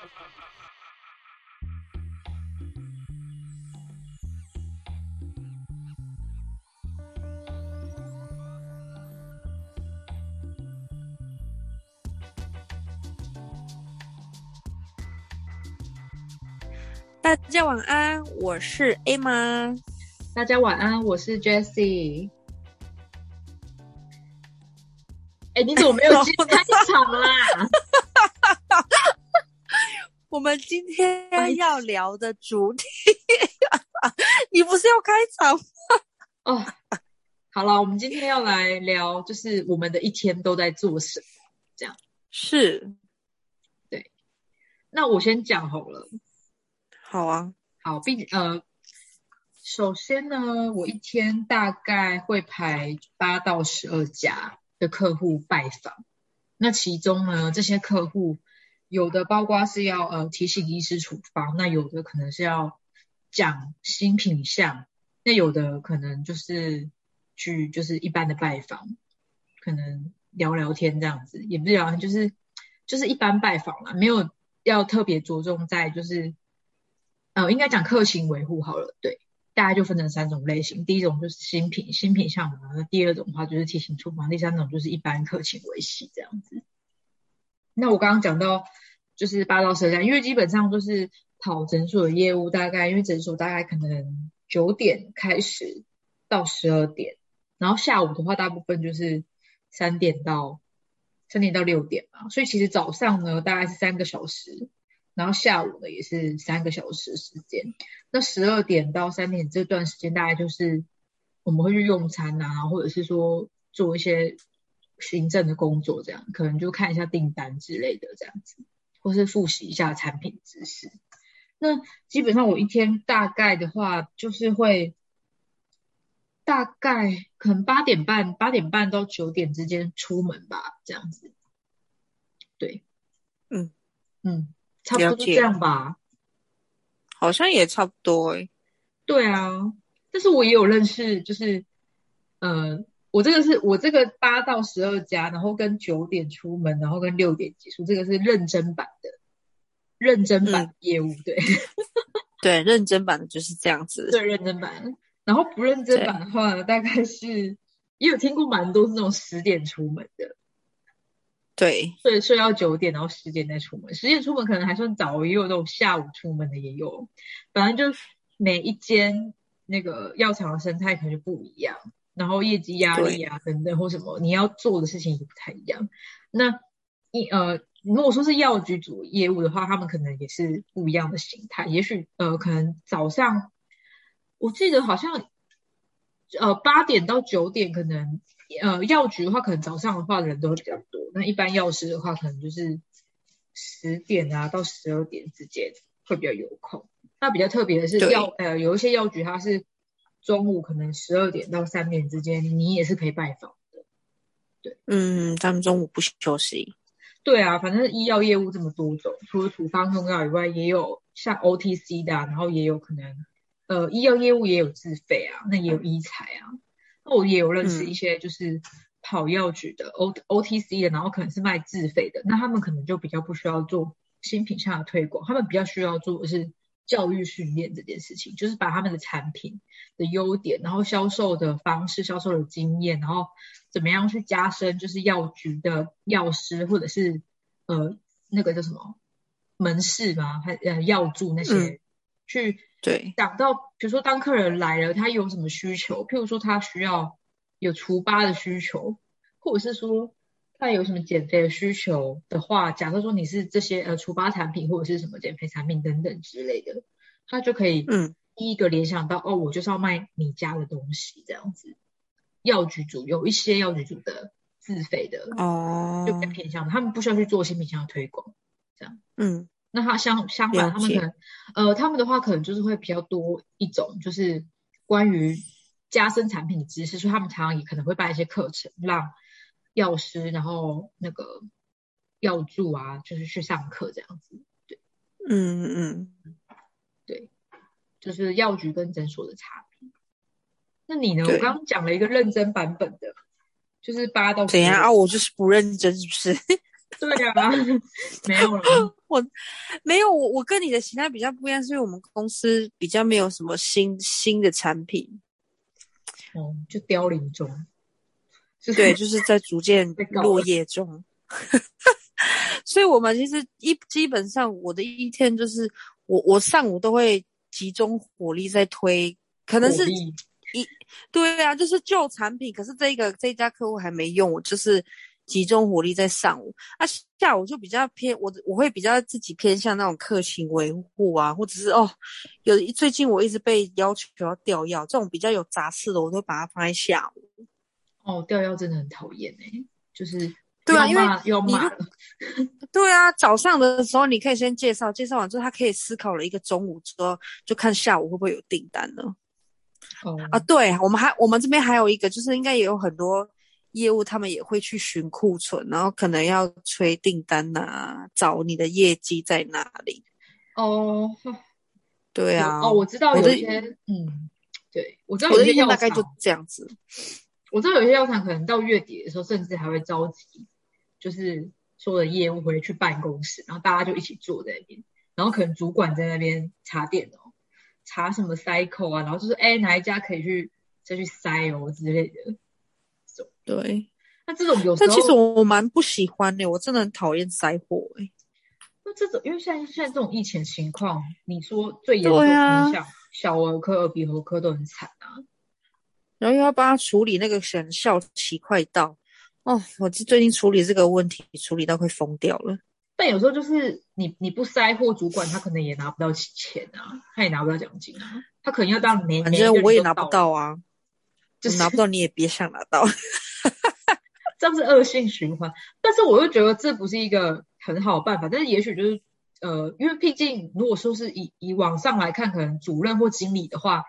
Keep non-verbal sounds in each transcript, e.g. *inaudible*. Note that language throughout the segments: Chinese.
*laughs* 大家晚安，我是 Emma。大家晚安，我是 Jessie。*laughs* 哎，你怎么没有去开场啦？我们今天要聊的主题，*laughs* 你不是要开场吗？哦，好了，我们今天要来聊，就是我们的一天都在做什么，这样是。对，那我先讲好了。好啊，好，并呃，首先呢，我一天大概会排八到十二家的客户拜访。那其中呢，这些客户有的包括是要呃提醒医师处方，那有的可能是要讲新品项，那有的可能就是去就是一般的拜访，可能聊聊天这样子，也不是聊天，就是就是一般拜访啦，没有要特别着重在就是。呃，应该讲客情维护好了，对，大概就分成三种类型。第一种就是新品，新品项目；那第二种的话就是提醒出房，第三种就是一般客情维系这样子。那我刚刚讲到就是八到十家，因为基本上都是跑诊所的业务，大概因为诊所大概可能九点开始到十二点，然后下午的话大部分就是三点到三点到六点嘛，所以其实早上呢大概是三个小时。然后下午呢也是三个小时时间，那十二点到三点这段时间大概就是我们会去用餐啊，或者是说做一些行政的工作，这样可能就看一下订单之类的这样子，或是复习一下产品知识。那基本上我一天大概的话就是会大概可能八点半八点半到九点之间出门吧，这样子。对，嗯嗯。差不多这样吧，好像也差不多哎。对啊，但是我也有认识，就是，呃，我这个是我这个八到十二家，然后跟九点出门，然后跟六点结束，这个是认真版的，认真版业务，对，*laughs* 对，认真版的就是这样子，对，认真版。然后不认真版的话，大概是也有听过蛮多是那种十点出门的。对，睡睡到九点，然后十点再出门。十点出门可能还算早，也有那种下午出门的也有。反正就每一间那个药厂的生态可能就不一样，然后业绩压力啊等等或什么，你要做的事情也不太一样。那一呃，如果说是药局组业务的话，他们可能也是不一样的形态。也许呃，可能早上我记得好像呃八点到九点可能。呃，药局的话，可能早上的话人都会比较多。那一般药师的话，可能就是十点啊到十二点之间会比较有空。那比较特别的是药，呃，有一些药局它是中午可能十二点到三点之间，你也是可以拜访的。对，嗯，他们中午不休息。对啊，反正医药业务这么多种，除了处方用药以外，也有像 OTC 的，然后也有可能，呃，医药业务也有自费啊，那也有医材啊。那我也有认识一些就是跑药局的 O O T C 的，然后可能是卖自费的，那他们可能就比较不需要做新品上的推广，他们比较需要做的是教育训练这件事情，就是把他们的产品的优点，然后销售的方式、销售的经验，然后怎么样去加深，就是药局的药师或者是呃那个叫什么门市嘛？还呃药助那些去。对，讲到比如说当客人来了，他有什么需求？譬如说他需要有除疤的需求，或者是说他有什么减肥的需求的话，假设说你是这些呃除疤产品或者是什么减肥产品等等之类的，他就可以嗯第一个联想到哦，我就是要卖你家的东西这样子。药局主有一些药局主的自费的哦，就比较偏向他们不需要去做新品项的推广，这样嗯。那他相相反，他们可能，呃，他们的话可能就是会比较多一种，就是关于加深产品的知识，所以他们常常也可能会办一些课程，让药师，然后那个药助啊，就是去上课这样子。对，嗯嗯就是药局跟诊所的差别。那你呢？我刚刚讲了一个认真版本的，就是八到怎样啊？我就是不认真，是不是？*laughs* 对啊，没有了。*laughs* 我没有，我我跟你的形态比较不一样，是因为我们公司比较没有什么新新的产品，哦，就凋零中。对，就是在逐渐 *laughs* 落叶中。所以，我们其实一基本上我的一天就是我我上午都会集中火力在推，可能是一对啊，就是旧产品，可是这个这家客户还没用，我就是集中火力在上午。啊，下午就比较偏我我会比较自己偏向那种客情维护啊，或者是哦，有最近我一直被要求要调药，这种比较有杂事的，我都把它放在下午。哦，调药真的很讨厌哎，就是对啊又要骂又要你如骂了，对啊，早上的时候你可以先介绍，介绍完之后他可以思考了一个中午之后，就看下午会不会有订单呢？哦啊，对，我们还我们这边还有一个，就是应该也有很多业务，他们也会去寻库存，然后可能要催订单呐、找你的业绩在哪里。哦对啊，哦，我知道有些嗯，对我知道有些药厂大概就这样子。我知道有些药厂可能到月底的时候，甚至还会召集，就是所有的业务回去办公室，然后大家就一起坐在那边，然后可能主管在那边查电脑，查什么 cycle 啊，然后就是哎哪一家可以去再去塞哦之类的。对，那这种有时候，但其实我我蛮不喜欢的，我真的很讨厌塞货哎、那这种因为现在现在这种疫情情况，你说最严重影响小儿科、耳鼻喉科都很惨啊。然后又要帮他处理那个选校期快到，哦，我这最近处理这个问题处理到快疯掉了。但有时候就是你你不塞货，主管他可能也拿不到钱啊，他也拿不到奖金啊，他可能要当年反正我也拿不到，啊，就是拿不到你也别想拿到。*laughs* 这样是恶性循环。但是我又觉得这不是一个很好的办法，但是也许就是呃，因为毕竟如果说是以以往上来看，可能主任或经理的话，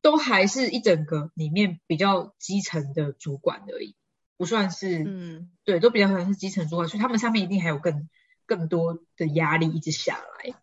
都还是一整个里面比较基层的主管而已，不算是、嗯，对，都比较可能是基层主管，所以他们上面一定还有更更多的压力一直下来。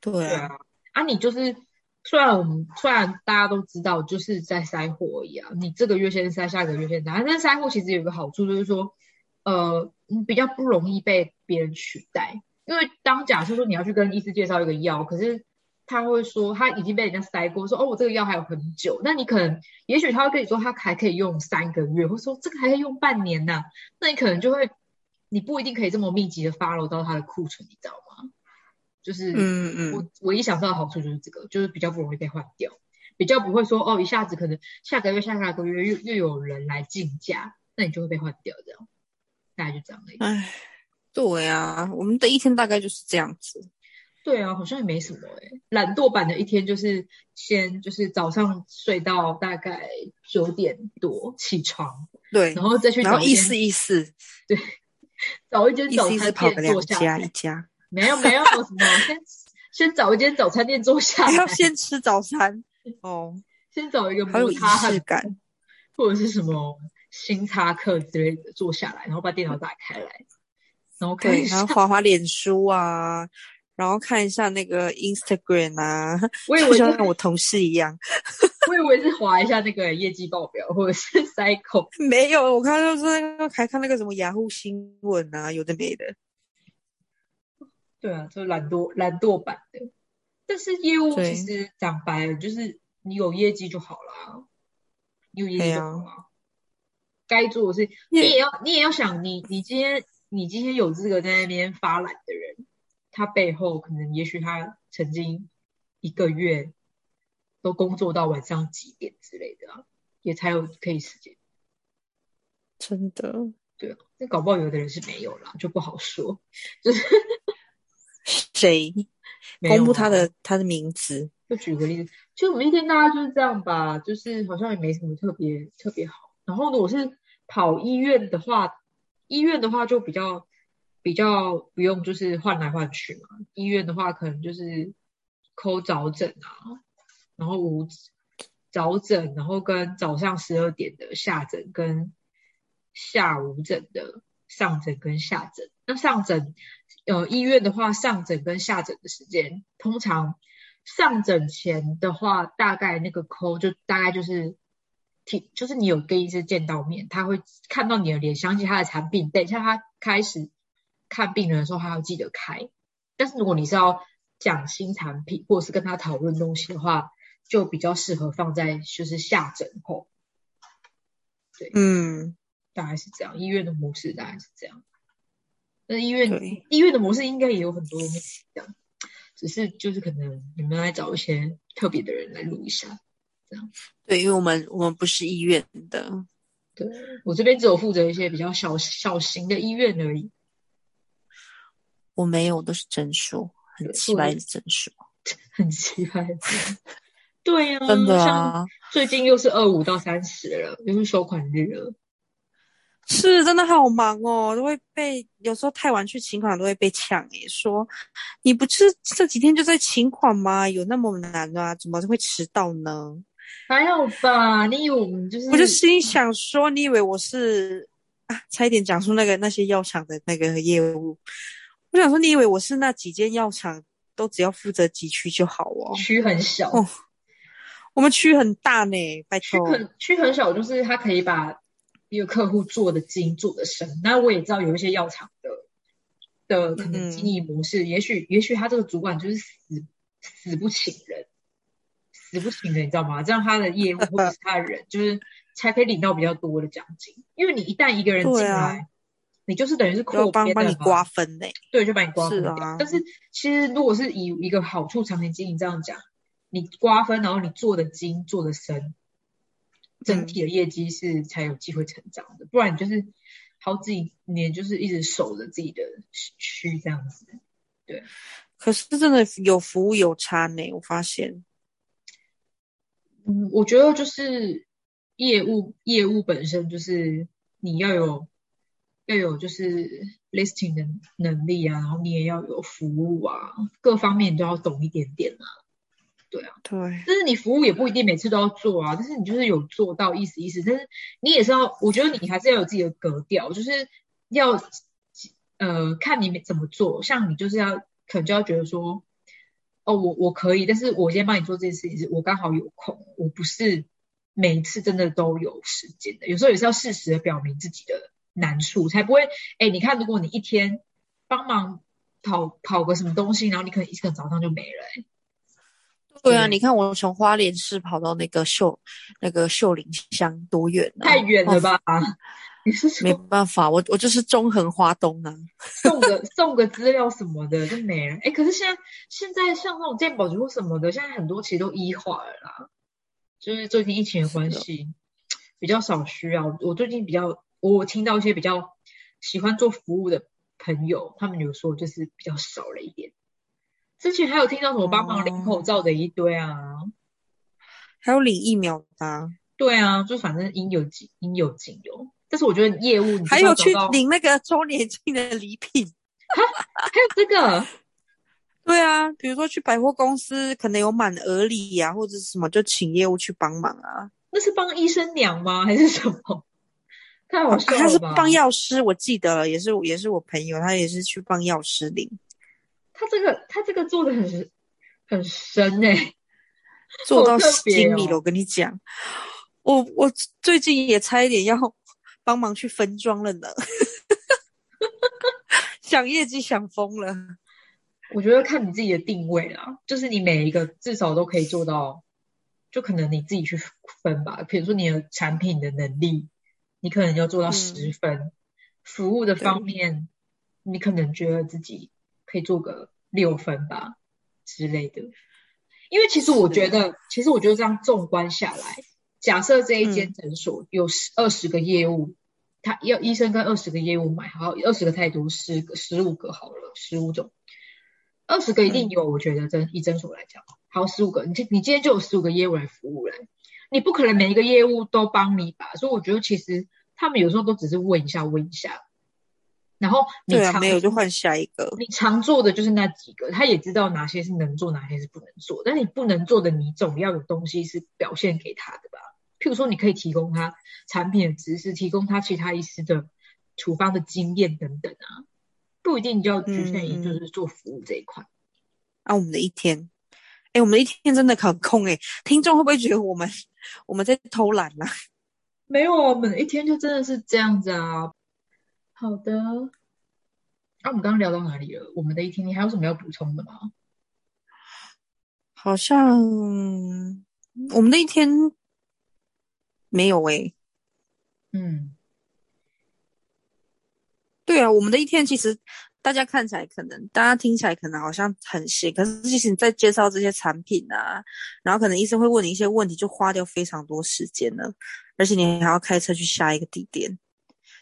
对。啊，啊，啊，你就是虽然我们虽然大家都知道就是在筛货而已啊，你这个月先筛，下个月先筛，但是筛货其实有一个好处就是说，呃，你比较不容易被别人取代，因为当假设说你要去跟医师介绍一个药，可是他会说他已经被人家塞过，说哦我这个药还有很久，那你可能也许他会跟你说他还可以用三个月，或者说这个还可以用半年呐、那你可能就会你不一定可以这么密集的 follow 到他的库存，你知道吗？就是嗯嗯我唯一想到的好处就是这个，就是比较不容易被换掉，比较不会说哦一下子可能下个月下下个月又又有人来竞价，那你就会被换掉这样，大概就这样而已。唉，对啊，我们的一天大概就是这样子。对啊，好像也没什么诶、懒惰版的一天就是先就是早上睡到大概九点多起床，对，然后再去然找意思意思，找一间早餐店坐下一。家，没有没有什么，先先找一间早餐店坐下 *laughs* 要先吃早餐哦，先找一个好有仪摩擦汉式感。或者是什么星巴克之类的坐下来，然后把电脑打开来，然后看对，然后。滑滑脸书啊，然后看一下那个 Instagram 啊，*laughs* 我以就为是，像我同事一样。我以为是划一下那个业绩报表，或者是 *laughs* cycle。没有，我看就是那个还看那个什么雅虎新闻啊，有的没的。对啊，就懒惰懒惰版的。但是业务其实讲白了，就是你有业绩就好了，你有业绩就好啦。该做的事，你也要你也要想，你你今天你今天有资格在那边发懒的人，他背后可能也许他曾经一个月都工作到晚上几点之类的啊，也才有可以时间。真的，对啊，那搞不好有的人是没有啦，就不好说。*laughs* 就是谁公布他啊的他的名字？就举个例子，其实我们一天大家就是这样吧，就是好像也没什么特别特别好。然后呢，我是跑医院的话，医院的话就比较比较不用就是换来换去嘛。医院的话可能就是抠早诊啊，然后午早诊，然后跟早上十二点的下诊跟下午诊的上诊跟下诊。那上诊呃医院的话，上诊跟下诊的时间通常。上诊前的话，大概那个抠就大概就是提，就是你有跟医师见到面，他会看到你的脸，想起他的产品。等一下他开始看病人的时候，还要记得开。但是如果你是要讲新产品，或者是跟他讨论东西的话，就比较适合放在就是下诊后。对，嗯，大概是这样。医院的模式大概是这样。那医院医院的模式应该也有很多东西这样，只是就是可能你们来找一些特别的人来录一下，这样。对，因为我们我们不是医院的，对我这边只有负责一些比较小小型的医院而已。我没有，都是诊所，*laughs* 很奇怪的诊所，很奇怪的。对呀，真的啊。最近又是二五到三十了，又是收款日了。是真的好忙哦，都会被有时候太晚去请款都会被抢诶。说你不是这几天就在请款吗？有那么难啊？怎么会迟到呢？还好吧，你以为我们就是？我就心想说，你以为我是啊？差一点讲出那个那些药厂的那个业务。我想说，你以为我是那几间药厂都只要负责几区就好哦？区很小哦，我们区很大呢，拜托。区很区很小，就是他可以把。一个客户做的精做的深，那我也知道有一些药厂的的可能经营模式，也许也许他这个主管就是死死不请人，死不请人，你知道吗？这样他的业务或者是他的人，就是才可以领到比较多的奖金。因为你一旦一个人进 *laughs* 来，你就是等于是扩编帮你瓜分嘞，对，就把你瓜分掉。但是其实如果是以一个好处长期经营这样讲，你瓜分，然后你做的精做的深。整体的业绩是才有机会成长的，不然你就是好几年就是一直守着自己的区这样子。对，可是真的有服务有差呢，我发现。嗯，我觉得就是业务业务本身就是你要有要有就是 listing 的能力啊，然后你也要有服务啊，各方面你都要懂一点点啊。对啊，对，但是你服务也不一定每次都要做啊，但是你就是有做到意思意思，但是你也是要，我觉得你还是要有自己的格调，就是要呃看你怎么做，像你就是要可能就要觉得说，哦我我可以，但是我今天帮你做这件事情是我刚好有空，我不是每一次真的都有时间的，有时候也是要适时的表明自己的难处，才不会哎你看如果你一天帮忙跑跑个什么东西，然后你可能一个早上就没了。对啊，你看我从花莲市跑到那个秀那个秀林乡多远太远了吧？你是没办法，我我就是中横花东啊，送个送个资料什么的就没了。哎，可是现在现在像那种健保局或什么的，现在很多其实都医化了啦。就是最近疫情的关系，比较少需要。我最近比较，我听到一些比较喜欢做服务的朋友，他们有说就是比较少了一点。之前还有听到什么帮忙领口罩的一堆啊，还有领疫苗的，对啊，就反正应有尽应有尽有。但是我觉得业务还有去领那个周年庆的礼品，*laughs* 还有这个，*laughs* 对啊，比如说去百货公司，可能有满额礼呀，或者什么，就请业务去帮忙啊。那是帮医生娘吗？还是什么？太好笑了他是帮药师，我记得了，也是也是我朋友，他也是去帮药师领。他这个他这个做的很很深哎，做到精密了。我跟你讲，我我最近也差一点要帮忙去分装了呢，*laughs* 想业绩想疯了。我觉得看你自己的定位啦，就是你每一个至少都可以做到，就可能你自己去分吧。比如说你的产品的能力，你可能要做到十分；服务的方面，你可能觉得自己。可以做个六分吧之类的，因为其实我觉得，其实我觉得这样纵观下来，假设这一间诊所有十二十个业务，他要医生跟二十个业务买，好二十个太多，十个十五个好了，十五种，二十个一定有。我觉得诊以诊所来讲，好十五个，你你今天就有十五个业务来服务了，你不可能每一个业务都帮你吧？所以我觉得其实他们有时候都只是问一下问一下。然后你常没有就换下一个。你常做的就是那几个，他也知道哪些是能做，哪些是不能做。但你不能做的，你总要有东西是表现给他的吧？譬如说，你可以提供他产品的知识，提供他其他医师的处方的经验等等啊，不一定就要局限于就是做服务这一块。啊，我们的一天，哎，我们的一天真的很空哎，听众会不会觉得我们我们在偷懒呢？*laughs* 没有，我们一天就真的是这样子啊。好的，那、我们刚刚聊到哪里了？我们的一天，你还有什么要补充的吗？好像我们的一天没有诶、嗯，对啊，我们的一天其实大家看起来可能，大家听起来可能好像很闲，可是其实你在介绍这些产品啊，然后可能医生会问你一些问题，就花掉非常多时间了，而且你还要开车去下一个地点，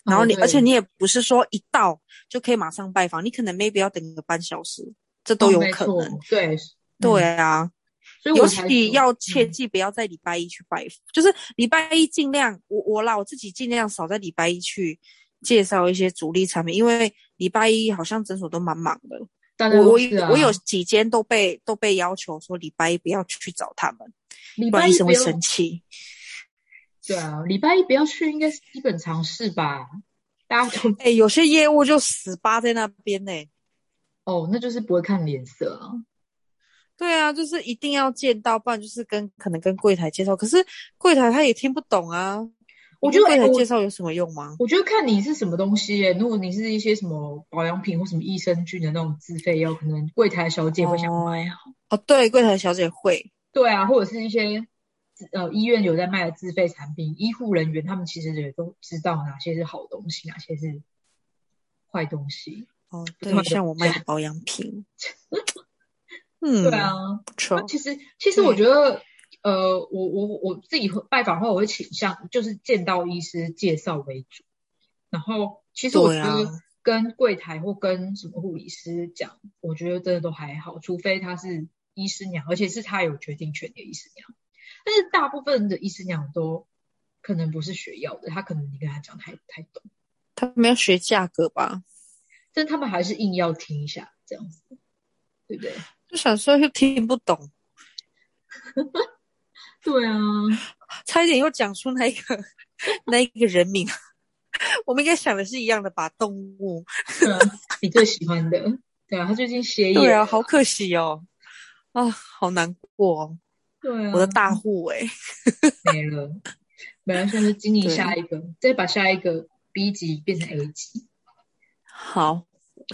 然后你，哦而且你也不是说一到就可以马上拜访，你可能 maybe 要等个半小时，这都哦有可能。对。对。嗯啊，所以尤我要切嗯。记不要在礼拜一去拜访，就是礼拜一尽量我我啦，我自己尽量少在礼拜一去介绍一些主力产品，因为礼拜一好像诊所都蛮忙的。我我我有几间都被都被要求说礼拜一不要去找他们，礼不然医生会拜一不要生气。对啊，礼拜一不要去，应该是基本常识吧？大家都 *laughs* 哎、有些业务就死扒在那边呢、哦，那就是不会看脸色啊。对啊，就是一定要见到，不然就是跟可能跟柜台介绍，可是柜台他也听不懂啊。我觉得柜台介绍有什么用吗？我觉得看你是什么东西耶。如果你是一些什么保养品或什么益生菌的那种自费药，可能柜台小姐会想买啊。哦，对，柜台小姐会。对啊，或者是一些呃医院有在卖的自费产品，医护人员他们其实也都知道哪些是好东西，哪些是坏东西。哦，对，像我卖的保养品。*laughs* 嗯，对啊，不错。其实其实我觉得，呃，我我我自己会拜访的话，我会倾向就是见到医师介绍为主。然后其实我觉得跟柜台或跟什么护理师讲，我觉得真的都还好，除非他是医师娘，而且是他有决定权的医师娘。但是大部分的医师娘都可能不是学药的，他可能你跟他讲他也不太懂，他们要学价格吧？但他们还是硬要听一下这样子，对不对？就想说又听不懂，*laughs* 对啊，差一点又讲出那一个那一个人名。我们应该想的是一样的吧？动物。你最喜欢的，对啊，他最近歇业对啊，好可惜哦。啊，好难过哦。对啊，我的大户哎、*laughs* 没了，没了，算是经营下一个，再把下一个 B 级变成 A 级，好，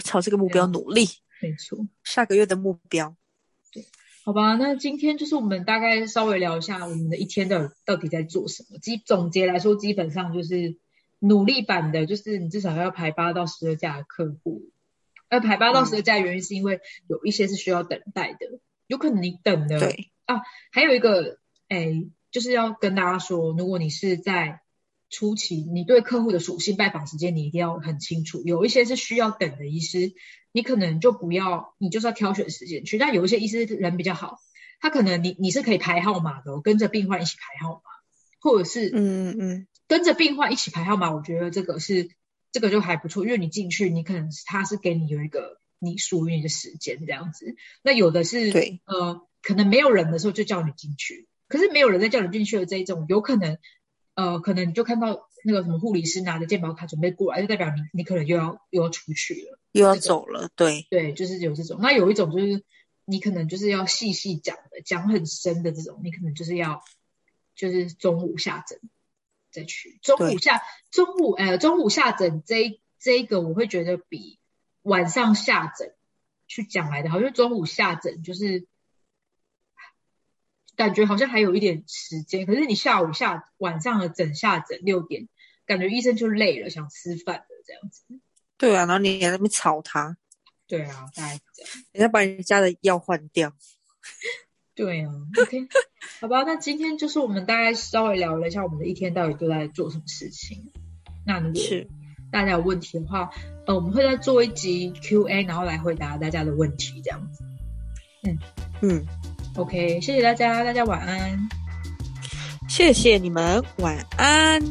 朝这个目标努力。没错。下个月的目标。好吧，那今天就是我们大概稍微聊一下我们的一天到底到底在做什么。基总结来说，基本上就是努力版的，就是你至少要排八到十二架的客户。而，排八到十二架的原因是因为有一些是需要等待的，有可能你等的对，还有一个，哎，就是要跟大家说，如果你是在初期，你对客户的属性、拜访时间，你一定要很清楚。有一些是需要等的医师，你可能就不要，你就是要挑选时间去。但有一些医师人比较好，他可能你你是可以排号码的、哦，跟着病患一起排号码，或者是嗯嗯嗯，跟着病患一起排号码，我觉得这个是这个就还不错，因为你进去，你可能他是给你有一个你属于你的时间这样子。那有的是对呃，可能没有人的时候就叫你进去，可是没有人在叫你进去的这一种，有可能呃，可能你就看到那个什么护理师拿着健保卡准备过来，就代表你你可能又要又要出去了。又要走了。对，对，就是有这种。那有一种就是你可能就是要细细讲的，讲很深的这种，你可能就是要就是中午下诊再去。中午下中午呃中午下诊这一这一个我会觉得比晚上下诊去讲来的好，因为中午下诊就是感觉好像还有一点时间，可是你下午下晚上的诊下诊六点，感觉医生就累了，想吃饭了这样子。对啊，然后你在那边吵他，对啊，大概是这样。人家把人家的药换掉。对啊，OK，好吧，那今天就是我们大概稍微聊了一下我们的一天到底都在做什么事情。那如果是大家有问题的话，呃，我们会再做一集 Q&A，然后来回答大家的问题，这样子。嗯嗯，OK，谢谢大家，大家晚安。谢谢你们，晚安。